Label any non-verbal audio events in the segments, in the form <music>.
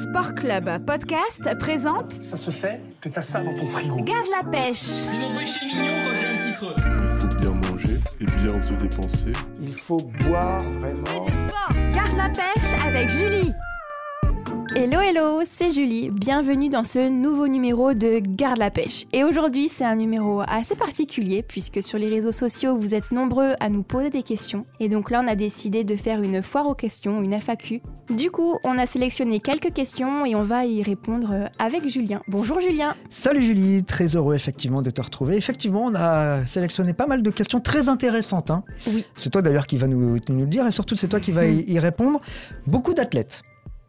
Sport Club Podcast présente Ça se fait que t'as ça dans ton frigo. Garde la pêche. C'est mon péché mignon quand j'ai un petit creux. Il faut bien manger et bien se dépenser. Il faut boire vraiment. Garde la pêche avec Julie. Hello hello, c'est Julie, bienvenue dans ce nouveau numéro de Garde la pêche. Et aujourd'hui c'est un numéro assez particulier puisque sur les réseaux sociaux vous êtes nombreux à nous poser des questions. Et donc là on a décidé de faire une foire aux questions, une FAQ. Du coup on a sélectionné quelques questions et on va y répondre avec Julien. Bonjour Julien Salut Julie, très heureux effectivement de te retrouver. Effectivement, on a sélectionné pas mal de questions très intéressantes. hein. Oui. C'est toi d'ailleurs qui va nous, nous le dire et surtout c'est toi qui va y, y répondre. Beaucoup d'athlètes.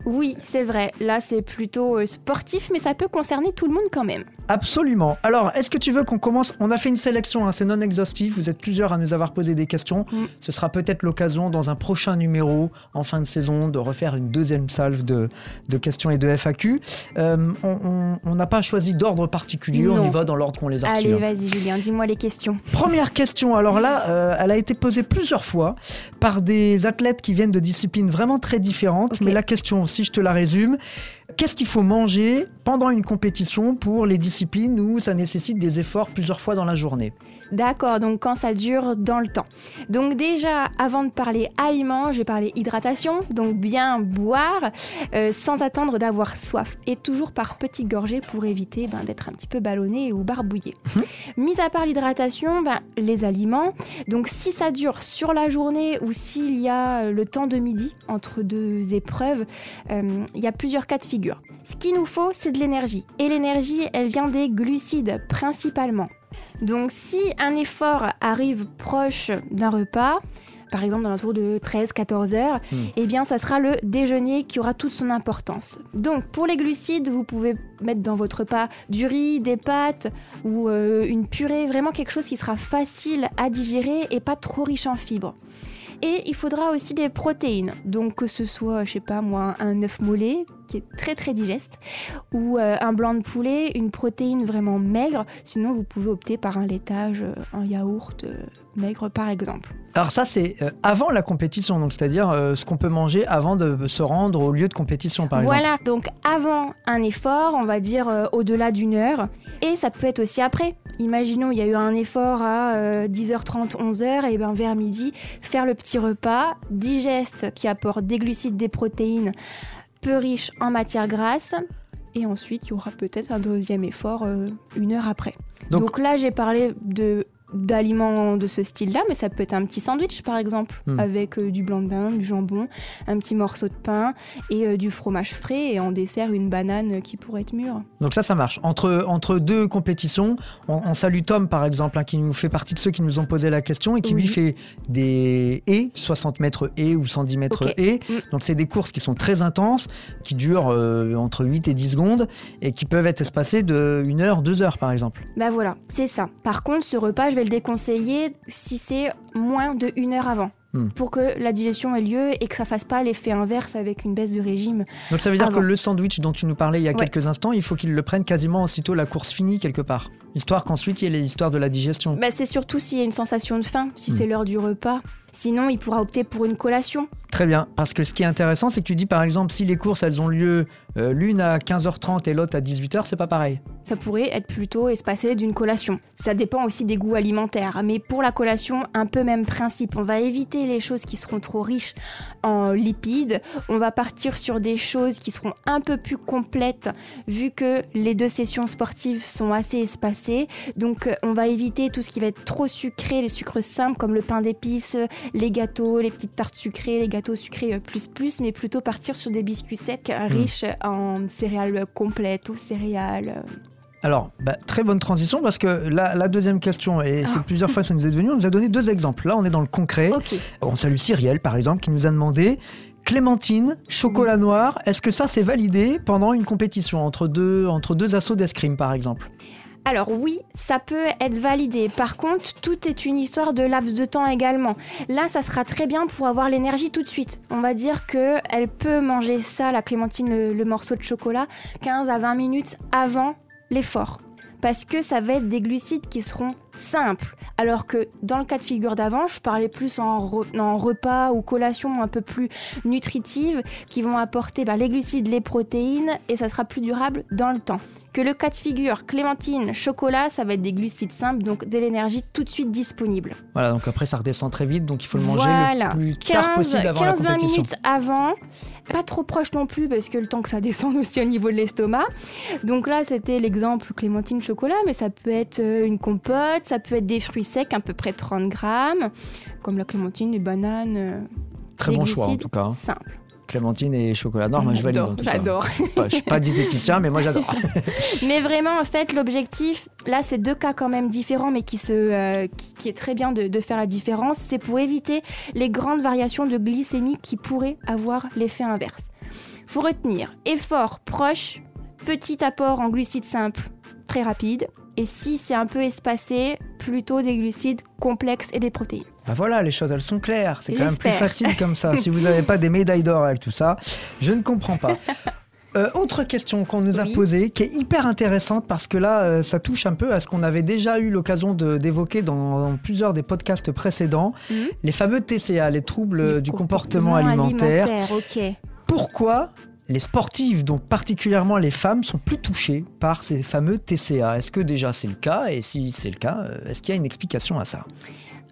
Oui c'est vrai, là c'est plutôt euh, sportif mais ça peut concerner tout le monde quand même. Absolument. Alors, est-ce que tu veux qu'on commence? On a fait une sélection, hein, c'est non exhaustif. Vous êtes plusieurs à nous avoir posé des questions. Mm. Ce sera peut-être l'occasion dans un prochain numéro en fin de saison de refaire une deuxième salve de, de questions et de FAQ. Euh, on- n'a pas choisi d'ordre particulier, on y va dans l'ordre qu'on les a Allez hein. vas-y Julien, dis-moi les questions. Première question, alors là, euh, elle a été posée plusieurs fois par des athlètes qui viennent de disciplines vraiment très différentes. Mais la question, si je te la résume, qu'est-ce qu'il faut manger pendant une compétition pour les disciplines où ça nécessite des efforts plusieurs fois dans la journée D'accord, donc quand ça dure dans le temps. Donc déjà, avant de parler aliments, je vais parler hydratation, donc bien boire euh, sans attendre d'avoir soif et toujours par petites gorgées pour éviter ben, d'être un petit peu ballonné ou barbouillé. Mis à part l'hydratation, ben, les aliments, donc si ça dure sur la journée ou s'il y a le temps de midi entre deux épreuves, euh, il y a plusieurs cas de figure. Ce qu'il nous faut, c'est de l'énergie. Et l'énergie, elle vient des glucides principalement. Donc si un effort arrive proche d'un repas, par exemple dans l'entour de 13-14 heures, Hmm. eh bien ça sera le déjeuner qui aura toute son importance. Donc pour les glucides, vous pouvez mettre dans votre repas du riz, des pâtes ou euh, une purée, vraiment quelque chose qui sera facile à digérer et pas trop riche en fibres. Et il faudra aussi des protéines, donc que ce soit, je sais pas moi, un œuf mollet qui est très très digeste, ou euh, un blanc de poulet, une protéine vraiment maigre. Sinon, vous pouvez opter par un laitage, euh, un yaourt euh, maigre par exemple. Alors ça, c'est avant la compétition, donc c'est-à-dire euh, ce qu'on peut manger avant de se rendre au lieu de compétition, par exemple. Voilà, donc avant un effort, on va dire euh, au-delà d'une heure, et ça peut être aussi après. Imaginons, il y a eu un effort à euh, 10h30, 11h, et ben vers midi, faire le petit repas, digeste qui apporte des glucides, des protéines, peu riches en matières grasses, et ensuite il y aura peut-être un deuxième effort euh, une heure après. Donc- Donc, là, j'ai parlé de d'aliments de ce style-là, mais ça peut être un petit sandwich par exemple, Hmm. avec euh, du blanc de dinde, du jambon, un petit morceau de pain et euh, du fromage frais et en dessert une banane qui pourrait être mûre. Donc ça, ça marche. Entre, entre deux compétitions, on, on salue Tom, par exemple, hein, qui nous fait partie de ceux qui nous ont posé la question et qui Oui. lui fait des haies, 60 mètres haies ou 110 mètres Ok. haies. Mm. Donc c'est des courses qui sont très intenses, qui durent euh, entre 8 et 10 secondes et qui peuvent être espacées de 1 heure, 2 heures, par exemple. Bah voilà, c'est ça. Par contre, ce repas, je vais le déconseiller si c'est moins de une heure avant. Hmm. Pour que la digestion ait lieu et que ça fasse pas l'effet inverse avec une baisse de régime. Donc ça veut dire Avant. que le sandwich dont tu nous parlais il y a Ouais. quelques instants, il faut qu'il le prenne quasiment aussitôt la course finie quelque part. Histoire qu'ensuite il y ait l'histoire de la digestion. Bah, c'est surtout s'il y a une sensation de faim, si Hmm. c'est l'heure du repas. Sinon, il pourra opter pour une collation. Très bien, parce que ce qui est intéressant, c'est que tu dis par exemple si les courses elles ont lieu euh, l'une à 15h30 et l'autre à 18h, c'est pas pareil. Ça pourrait être plutôt espacé d'une collation. Ça dépend aussi des goûts alimentaires, mais pour la collation, un peu même principe. On va éviter les choses qui seront trop riches en lipides. On va partir sur des choses qui seront un peu plus complètes, vu que les deux sessions sportives sont assez espacées. Donc, euh, on va éviter tout ce qui va être trop sucré, les sucres simples comme le pain d'épices, les gâteaux, les petites tartes sucrées, les gâteaux sucrés euh, plus plus, mais plutôt partir sur des biscuits secs euh, riches en céréales complètes, aux céréales. euh, Alors, bah, très bonne transition parce que la, la deuxième question, et c'est Ah. plusieurs fois ça nous est devenu, on nous a donné deux exemples. Là, on est dans le concret. On salue Cyrielle, par exemple, qui nous a demandé Clémentine, chocolat noir, est-ce que ça c'est validé pendant une compétition entre deux, entre deux assauts d'escrime, par exemple? Alors oui, ça peut être validé. Par contre, tout est une histoire de laps de temps également. Là, ça sera très bien pour avoir l'énergie tout de suite. On va dire que elle peut manger ça, la clémentine, le, le morceau de chocolat, 15 à 20 minutes avant l'effort. Parce que ça va être des glucides qui seront simple. Alors que dans le cas de figure d'avant, je parlais plus en, re- en repas ou collation un peu plus nutritives qui vont apporter bah, les glucides, les protéines et ça sera plus durable dans le temps. Que le cas de figure clémentine, chocolat, ça va être des glucides simples, donc de l'énergie tout de suite disponible. Voilà, donc après ça redescend très vite, donc il faut le manger Voilà. le plus tard possible avant la 15-20 compétition. minutes avant, pas trop proche non plus parce que le temps que ça descende aussi au niveau de l'estomac. Donc là, c'était l'exemple clémentine chocolat, mais ça peut être euh, une compote, ça peut être des fruits secs, à peu près 30 grammes, comme la clémentine, les bananes. euh, Très des bon choix en tout cas. hein. Simples. Clémentine et chocolat noir, moi je valide. J'adore. Je suis pas- Je suis pas diététicien, mais moi j'adore. <laughs> Mais vraiment, en fait, l'objectif, là, c'est deux cas quand même différents, mais qui, se, euh, qui, qui est très bien de, de faire la différence. C'est pour éviter les grandes variations de glycémie qui pourraient avoir l'effet inverse. Faut retenir effort proche, petit apport en glucides simples, très rapide. Et si c'est un peu espacé, plutôt des glucides complexes et des protéines. Bah voilà, les choses elles sont claires. C'est quand même plus facile comme ça. si vous n'avez pas des médailles d'or avec tout ça, je ne comprends pas. <laughs> Euh, autre question qu'on nous a Oui. posée, qui est hyper intéressante parce que là, euh, ça touche un peu à ce qu'on avait déjà eu l'occasion de- d'évoquer dans, dans plusieurs des podcasts précédents, Mhm. les fameux TCA, les troubles Du du comportement, alimentaire. Ok. Pourquoi les sportifs, donc particulièrement les femmes, sont plus touchées par ces fameux TCA Est-ce que déjà c'est le cas Et si c'est le cas, euh, est-ce qu'il y a une explication à ça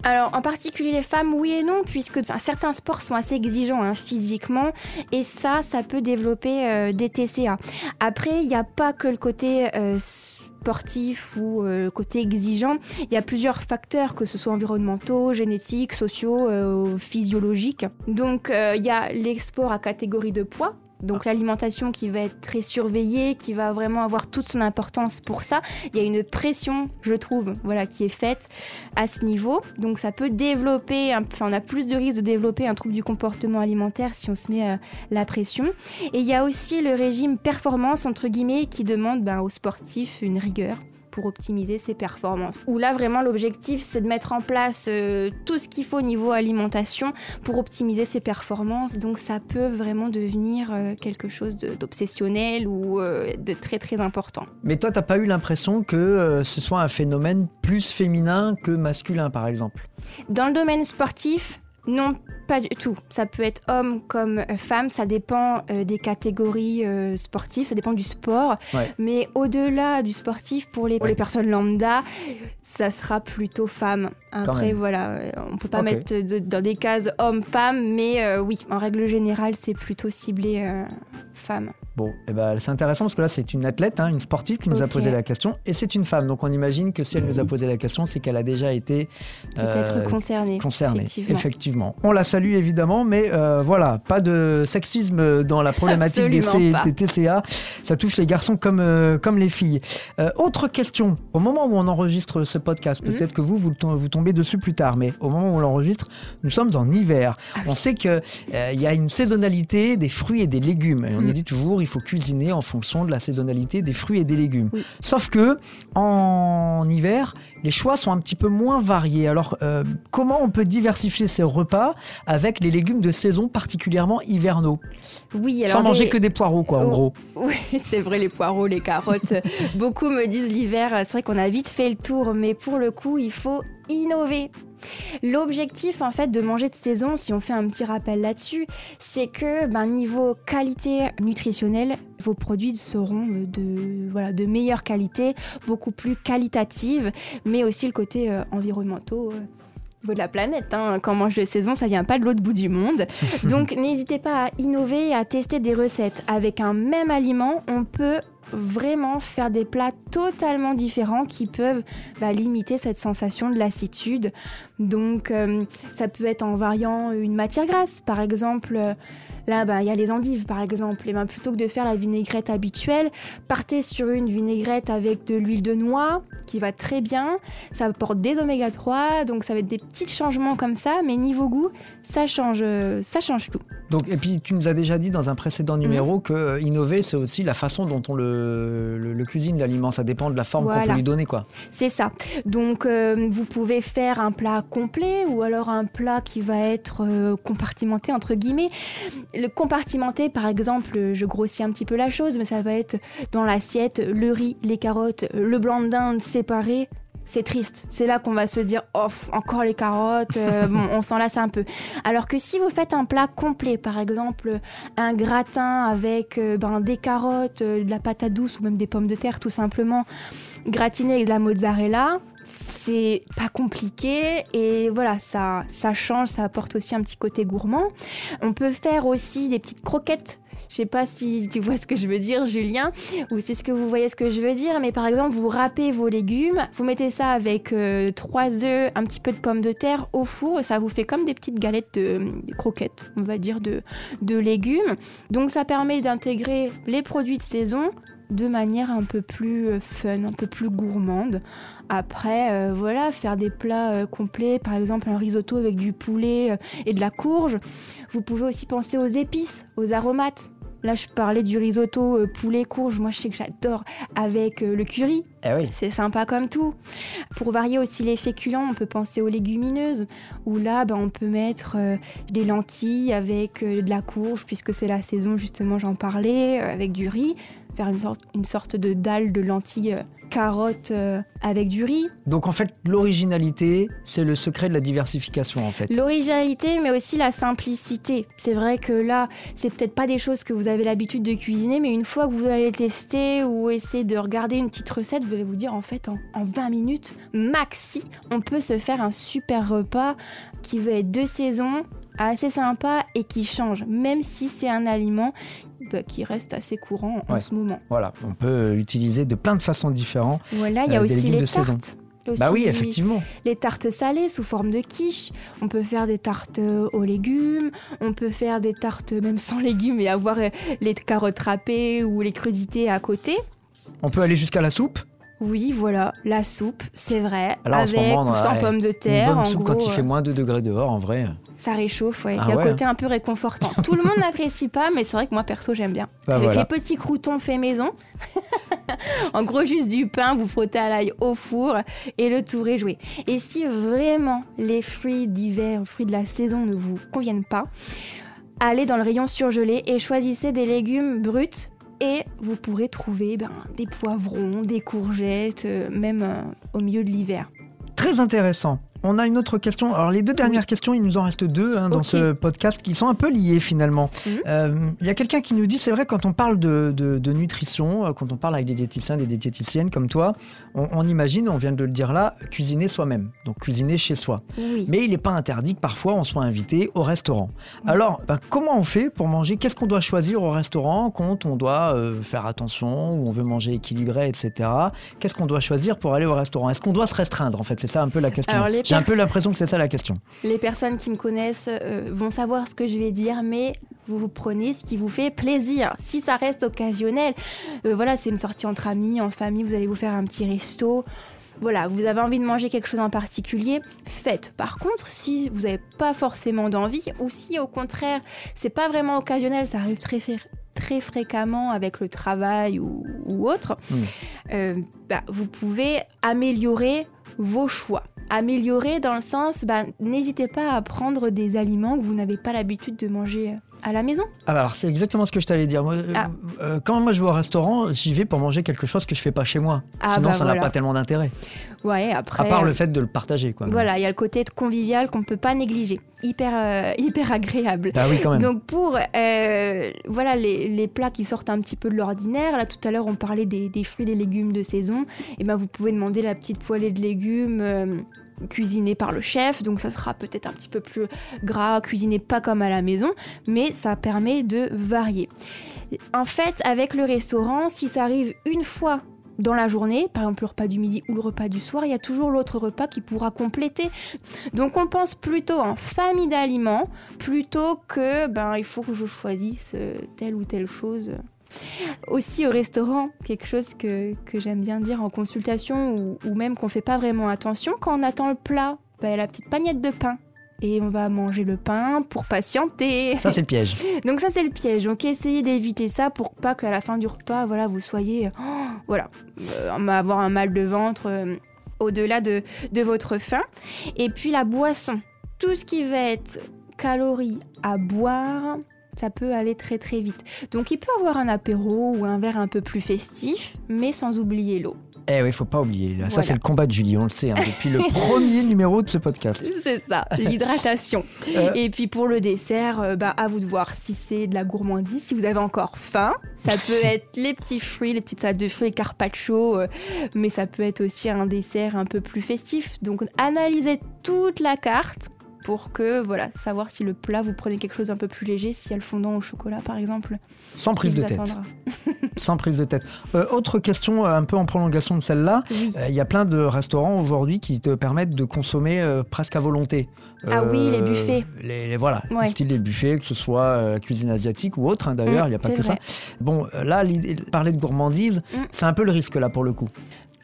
Alors, en particulier les femmes, oui et non, puisque certains sports sont assez exigeants hein, physiquement, et ça, ça peut développer euh, des TCA. Après, il n'y a pas que le côté euh, sportif ou euh, côté exigeant, il y a plusieurs facteurs, que ce soit environnementaux, génétiques, sociaux, physiologiques. Donc, il y a les sports à catégorie de poids. Donc l'alimentation qui va être très surveillée, qui va vraiment avoir toute son importance pour ça. Il y a une pression, je trouve, voilà, qui est faite à ce niveau. Donc ça peut développer, enfin on a plus de risques de développer un trouble du comportement alimentaire si on se met euh, la pression. Et il y a aussi le régime performance entre guillemets qui demande ben, aux sportifs une rigueur pour optimiser ses performances. Où là vraiment l'objectif c'est de mettre en place euh, tout ce qu'il faut au niveau alimentation pour optimiser ses performances. Donc ça peut vraiment devenir euh, quelque chose de- d'obsessionnel ou euh, de très très important. Mais toi, t'as pas eu l'impression que euh, ce soit un phénomène plus féminin que masculin, par exemple? Dans le domaine sportif, non, pas du tout. Ça peut être homme comme euh, femme, ça dépend euh, des catégories euh, sportives, ça dépend du sport. Ouais. Mais au-delà du sportif, pour les, pour les personnes lambda, ça sera plutôt femme. Après, voilà, on peut pas mettre de- dans des cases homme-femme, mais euh, oui, en règle générale, c'est plutôt ciblé femme. Bon, eh ben, c'est intéressant parce que là, c'est une athlète, hein, une sportive qui nous a posé la question, et c'est une femme. Donc on imagine que si elle nous a posé la question, c'est qu'elle a déjà été Peut-être euh, concernée. concernée. Effectivement. Effectivement. On la salue évidemment, mais euh, voilà, pas de sexisme dans la problématique des, Absolument pas. des TCA. Ça touche les garçons comme, euh, comme les filles. Autre question. Au moment où on enregistre ce podcast, Mhm. peut-être que vous, vous, vous tombez dessus plus tard, mais au moment où on l'enregistre, nous sommes en hiver. Ah On sait qu'il y a une saisonnalité des fruits et des légumes. Et on Mhm. dit toujours il faut cuisiner en fonction de la saisonnalité des fruits et des légumes. Oui. Sauf que en hiver, les choix sont un petit peu moins variés. Alors, euh, comment on peut diversifier ses repas avec les légumes de saison, particulièrement hivernaux? Oui, alors Sans manger que des poireaux, quoi, en Oh. gros. <laughs> Oui, c'est vrai, les poireaux, les carottes. <laughs> Beaucoup me disent l'hiver, c'est vrai qu'on a vite fait le tour, mais pour le coup, il faut innover. L'objectif, en fait, de manger de saison, si on fait un petit rappel là-dessus, c'est que, ben, niveau qualité nutritionnelle, vos produits seront euh, de, voilà, de meilleure qualité, beaucoup plus qualitative, mais aussi le côté euh, environnementaux. euh, de la planète, hein. quand on mange de saison, ça vient pas de l'autre bout du monde. <laughs> Donc n'hésitez pas à innover et à tester des recettes. Avec un même aliment, on peut vraiment faire des plats totalement différents qui peuvent bah, limiter cette sensation de lassitude. Donc euh, ça peut être en variant une matière grasse, par exemple. Là, bah, il y a les endives, par exemple. Et ben, plutôt que de faire la vinaigrette habituelle, partez sur une vinaigrette avec de l'huile de noix, qui va très bien. Ça apporte des oméga 3, donc ça va être des petits changements comme ça. Mais niveau goût, ça change, ça change tout. Donc, et puis, tu nous as déjà dit dans un précédent Mhm. numéro que euh, innover, c'est aussi la façon dont on le, le- le cuisine, l'aliment. Ça dépend de la forme qu'on peut lui donner, quoi. C'est ça. Donc, euh, vous pouvez faire un plat complet ou alors un plat qui va être euh, compartimenté, entre guillemets. Le compartimenté, par exemple, je grossis un petit peu la chose, mais ça va être dans l'assiette le riz, les carottes, le blanc de dinde séparé. C'est triste. C'est là qu'on va se dire, oh, encore les carottes, euh, <laughs> bon, on s'en lasse un peu. Alors que si vous faites un plat complet, par exemple un gratin avec euh, ben, des carottes, euh, de la patate douce ou même des pommes de terre tout simplement, gratiné avec de la mozzarella, c'est pas compliqué et voilà, ça, ça change, ça apporte aussi un petit côté gourmand. On peut faire aussi des petites croquettes. Je sais pas si tu vois ce que je veux dire, Julien, ou c'est ce que vous voyez ce que je veux dire, mais par exemple, vous râpez vos légumes, vous mettez ça avec euh, trois œufs, un petit peu de pommes de terre au four, et ça vous fait comme des petites galettes de croquettes, on va dire, de, de légumes. Donc ça permet d'intégrer les produits de saison de manière un peu plus euh, fun, un peu plus gourmande. Après, euh, voilà, faire des plats euh, complets, par exemple un risotto avec du poulet et de la courge. Vous pouvez aussi penser aux épices, aux aromates. Là, je parlais du risotto euh, poulet courge. Moi, je sais que j'adore avec euh, le curry. Eh oui. C'est sympa comme tout. Pour varier aussi les féculents, on peut penser aux légumineuses, où là, ben, on peut mettre euh, des lentilles avec de la courge, puisque c'est la saison, justement, j'en parlais, avec du riz. Faire une sorte, une sorte de dalle de lentilles euh, carottes euh, avec du riz. Donc en fait, l'originalité, c'est le secret de la diversification en fait. L'originalité, mais aussi la simplicité. C'est vrai que là, c'est peut-être pas des choses que vous avez l'habitude de cuisiner, mais une fois que vous allez tester ou essayer de regarder une petite recette, vous allez vous dire en fait, en, en 20 minutes, maxi, on peut se faire un super repas qui va être de saison, assez sympa et qui change, même si c'est un aliment bah, qui reste assez courant en Ouais. ce moment. Voilà, on peut euh, de plein de façons différentes. Voilà, il y a Euh, aussi les saison. tartes. Bah oui, effectivement. les tartes salées sous forme de quiche. On peut faire des tartes euh, aux légumes. On peut faire des tartes même sans <laughs> légumes et avoir euh, les carottes râpées ou les crudités à côté. On peut aller jusqu'à la soupe. Oui, voilà, la soupe, c'est vrai, Alors, avec moment, ou sans ouais, pommes de Une terre. bonne En soupe gros, quand il fait euh, moins 2 degrés dehors, en vrai. ça réchauffe, ouais. Ah il y a ouais. le côté un peu réconfortant. Tout le monde n'apprécie pas, mais c'est vrai que moi perso j'aime bien. Bah avec voilà. les petits croutons faits maison. <laughs> en gros, juste du pain, vous frottez à l'ail au four et le tour est joué. Et si vraiment les fruits d'hiver, fruits de la saison ne vous conviennent pas, allez dans le rayon surgelé et choisissez des légumes bruts. Et vous pourrez trouver ben, des poivrons, des courgettes, euh, même euh, au milieu de l'hiver. Très intéressant. On a une autre question. Alors les deux dernières questions, il nous en reste deux hein, dans ce podcast qui sont un peu liées finalement. Mhm. Euh, Il y a quelqu'un qui nous dit, c'est vrai quand on parle de, de- de nutrition, euh, quand on parle avec des diététiciens, des diététiciennes comme toi, on, on imagine, on vient de le dire là, cuisiner soi-même, donc cuisiner chez soi. Oui. Mais il n'est pas interdit que parfois on soit invité au restaurant. Alors, ben, comment on fait pour manger? Qu'est-ce qu'on doit choisir au restaurant quand on doit euh, faire attention ou on veut manger équilibré, etc. Qu'est-ce qu'on doit choisir pour aller au restaurant? Est-ce qu'on doit se restreindre En fait, c'est ça un peu la question. Alors, les J'ai un peu l'impression que c'est ça la question. Les personnes qui me connaissent euh, vont savoir ce que je vais dire, mais vous vous prenez ce qui vous fait plaisir. Si ça reste occasionnel, euh, voilà, c'est une sortie entre amis, en famille, vous allez vous faire un petit resto. Voilà, vous avez envie de manger quelque chose en particulier, faites. Par contre, si vous n'avez pas forcément d'envie, ou si au contraire, c'est pas vraiment occasionnel, ça arrive très, très fréquemment avec le travail ou, ou autre, Mm. euh, bah, vous pouvez améliorer vos choix. Améliorer dans le sens, bah, n'hésitez pas à prendre des aliments que vous n'avez pas l'habitude de manger à la maison. Ah bah alors c'est exactement ce que je t'allais dire. Moi, euh, Ah. euh, quand moi je vais au restaurant, j'y vais pour manger quelque chose que je fais pas chez moi. Ah Sinon bah ça n'a voilà. pas tellement d'intérêt. Ouais, après. À part euh, le fait de le partager. Quoi. Voilà, il y a le côté convivial qu'on ne peut pas négliger. Hyper, euh, <laughs> hyper agréable. Bah oui quand même. Donc pour euh, voilà les, les plats qui sortent un petit peu de l'ordinaire, là tout à l'heure on parlait des, des fruits et des légumes de saison, et ben vous pouvez demander la petite poêlée de légumes cuisinée par le chef, donc ça sera peut-être un petit peu plus gras, cuisiné pas comme à la maison, mais ça permet de varier. En fait, avec le restaurant, si ça arrive une fois dans la journée, par exemple le repas du midi ou le repas du soir, il y a toujours l'autre repas qui pourra compléter. Donc on pense plutôt en famille d'aliments plutôt que ben il faut que je choisisse euh, telle ou telle chose. Aussi au restaurant, quelque chose que, que j'aime bien dire en consultation ou, ou même qu'on fait pas vraiment attention, quand on attend le plat, a la petite pagnette de pain. Et on va manger le pain pour patienter. Ça c'est le piège. <laughs> Donc ça c'est le piège. Donc essayez d'éviter ça pour pas qu'à la fin du repas, voilà, vous soyez, oh, voilà, euh, avoir un mal de ventre euh, au-delà de, de votre faim. Et puis la boisson, tout ce qui va être calories à boire. Ça peut aller très très vite. Donc il peut avoir un apéro ou un verre un peu plus festif, mais sans oublier l'eau. Eh oui, faut pas oublier. là. Ça, c'est le combat de Julie, on le sait, hein, depuis le premier numéro de ce podcast. <laughs> C'est ça, l'hydratation. Euh. Et puis pour le dessert, euh, bah, à vous de voir si c'est de la gourmandise, si vous avez encore faim. Ça <laughs> peut être les petits fruits, les petites salades de fruits, carpaccio, euh, mais ça peut être aussi un dessert un peu plus festif. Donc analysez toute la carte pour que, voilà, savoir si le plat, vous prenez quelque chose d'un peu plus léger, s'il y a le fondant au chocolat par exemple, Sans prise de tête. <laughs> Sans prise de tête. Euh, autre question, euh, un peu en prolongation de celle-là. Oui. Euh, Il y a plein de restaurants aujourd'hui qui te permettent de consommer euh, presque à volonté. Ah oui, les buffets. Les, les- voilà, Ouais. style les buffets, que ce soit cuisine asiatique ou autre, hein, d'ailleurs, Mm, il n'y a pas que vrai. ça. Bon, là, parler de gourmandise, Mm. c'est un peu le risque là pour le coup.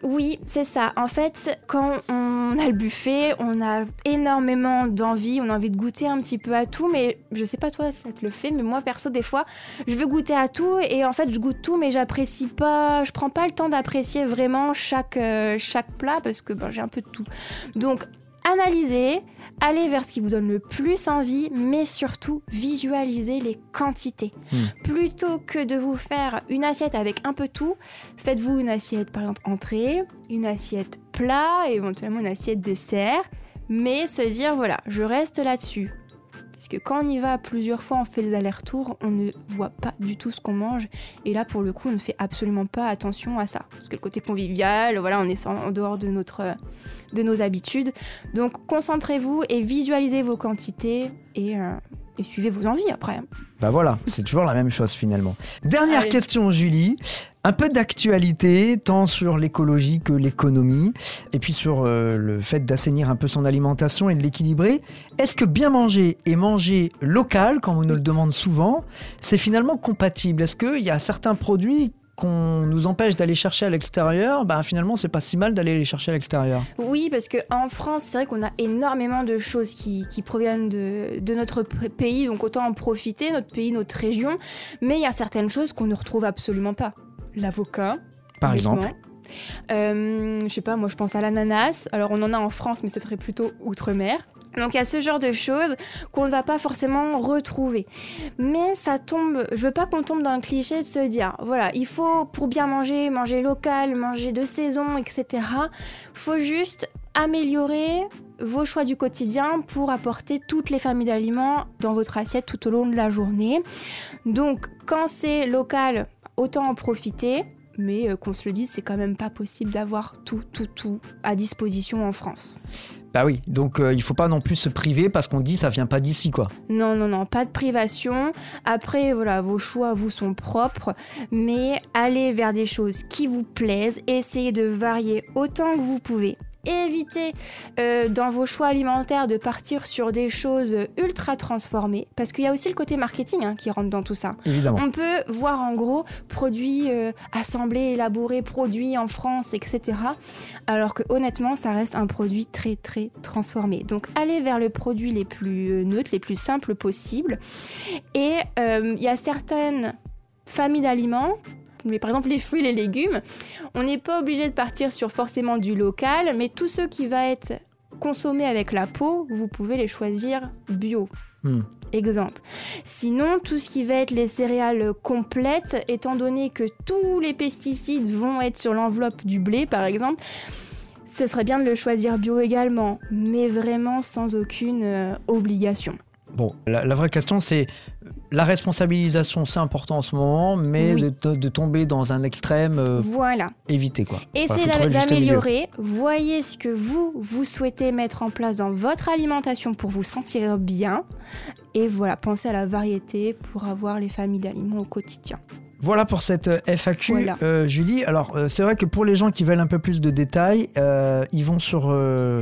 Oui, c'est ça. En fait, quand on a le buffet, on a énormément d'envie, on a envie de goûter un petit peu à tout, mais je sais pas toi si ça te le fait, mais moi perso, des fois, je veux goûter à tout et en fait, je goûte tout, mais j'apprécie pas, je prends pas le temps d'apprécier vraiment chaque, euh, chaque plat parce que ben, j'ai un peu de tout. Donc, analysez, allez vers ce qui vous donne le plus envie, mais surtout visualisez les quantités. Plutôt que de vous faire une assiette avec un peu tout, faites-vous une assiette par exemple entrée, une assiette plat, éventuellement une assiette dessert, mais se dire voilà, je reste là-dessus. Parce que quand on y va plusieurs fois, on fait les allers-retours, on ne voit pas du tout ce qu'on mange. Et là, pour le coup, on ne fait absolument pas attention à ça. Parce que le côté convivial, voilà, on est en dehors de, notre, de nos habitudes. Donc, concentrez-vous et visualisez vos quantités et, euh, et suivez vos envies après. Bah voilà, c'est toujours la même chose finalement. Dernière Allez. question, Julie. Un peu d'actualité, tant sur l'écologie que l'économie, et puis sur euh, le fait d'assainir un peu son alimentation et de l'équilibrer. Est-ce que bien manger et manger local, comme on nous le demande souvent, c'est finalement compatible? Est-ce qu'il y a certains produits qu'on nous empêche d'aller chercher à l'extérieur, bah finalement c'est pas si mal d'aller les chercher à l'extérieur. Oui, parce qu'en France, c'est vrai qu'on a énormément de choses qui, proviennent de, notre pays, donc autant en profiter, notre pays, notre région. Mais il y a certaines choses qu'on ne retrouve absolument pas. L'avocat, Par exemple. Euh, je sais pas, moi je pense à l'ananas. Alors on en a en France, mais ce serait plutôt outre-mer. Donc il y a ce genre de choses qu'on ne va pas forcément retrouver. Mais ça tombe, je veux pas qu'on tombe dans le cliché de se dire, voilà, il faut pour bien manger, manger local, manger de saison, etc. Faut juste améliorer vos choix du quotidien pour apporter toutes les familles d'aliments dans votre assiette tout au long de la journée. Donc quand c'est local, autant en profiter. Mais euh, qu'on se le dise, c'est quand même pas possible d'avoir tout, tout, tout à disposition en France. Bah oui, donc euh, il faut pas non plus se priver parce qu'on dit ça vient pas d'ici quoi. Non, non, non, pas de privation. Après, voilà, vos choix vous sont propres, mais allez vers des choses qui vous plaisent. Essayez de varier autant que vous pouvez. Évitez euh, dans vos choix alimentaires de partir sur des choses ultra transformées, parce qu'il y a aussi le côté marketing hein, qui rentre dans tout ça. Évidemment. On peut voir en gros produits euh, assemblés, élaborés, produits en France, etc. Alors que honnêtement, ça reste un produit très très transformé. Donc allez vers le produit les plus euh, neutres, les plus simples possibles. Et euh, il y a certaines familles d'aliments. Mais par exemple les fruits et les légumes, on n'est pas obligé de partir sur forcément du local, mais tous ceux qui va être consommés avec la peau, vous pouvez les choisir bio. Hmm. Exemple. Sinon, tout ce qui va être les céréales complètes, étant donné que tous les pesticides vont être sur l'enveloppe du blé, par exemple, ce serait bien de le choisir bio également, mais vraiment sans aucune euh, obligation. Bon, la, la vraie question c'est la responsabilisation, c'est important en ce moment, mais Oui. de, tomber dans un extrême, euh, Voilà. éviter quoi. Essayez d'améliorer, voyez ce que vous, vous souhaitez mettre en place dans votre alimentation pour vous sentir bien. Et voilà, pensez à la variété pour avoir les familles d'aliments au quotidien. Voilà pour cette euh, FAQ, Voilà. euh, Julie. Alors, euh, c'est vrai que pour les gens qui veulent un peu plus de détails, euh, ils vont sur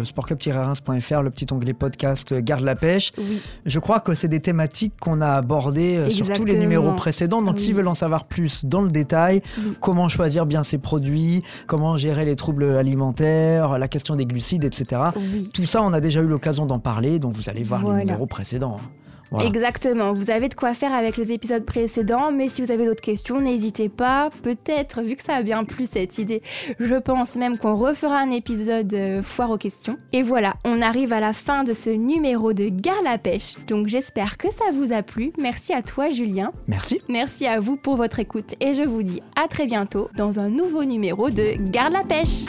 sportclub-reims.fr, le petit onglet podcast Garde la pêche. Oui. Je crois que c'est des thématiques qu'on a abordées sur tous les numéros précédents. Donc, Oui. s'ils veulent en savoir plus dans le détail, Oui. comment choisir bien ses produits, comment gérer les troubles alimentaires, la question des glucides, etc. Tout ça, on a déjà eu l'occasion d'en parler, donc vous allez voir les numéros précédents. Voilà. Exactement, vous avez de quoi faire avec les épisodes précédents, mais si vous avez d'autres questions, n'hésitez pas. Peut-être, vu que ça a bien plu cette idée, je pense même qu'on refera un épisode euh, foire aux questions. Et voilà, on arrive à la fin de ce numéro de Gare la pêche, donc j'espère que ça vous a plu. Merci à toi Julien, Merci. merci à vous pour votre écoute, et je vous dis à très bientôt dans un nouveau numéro de Garde la pêche.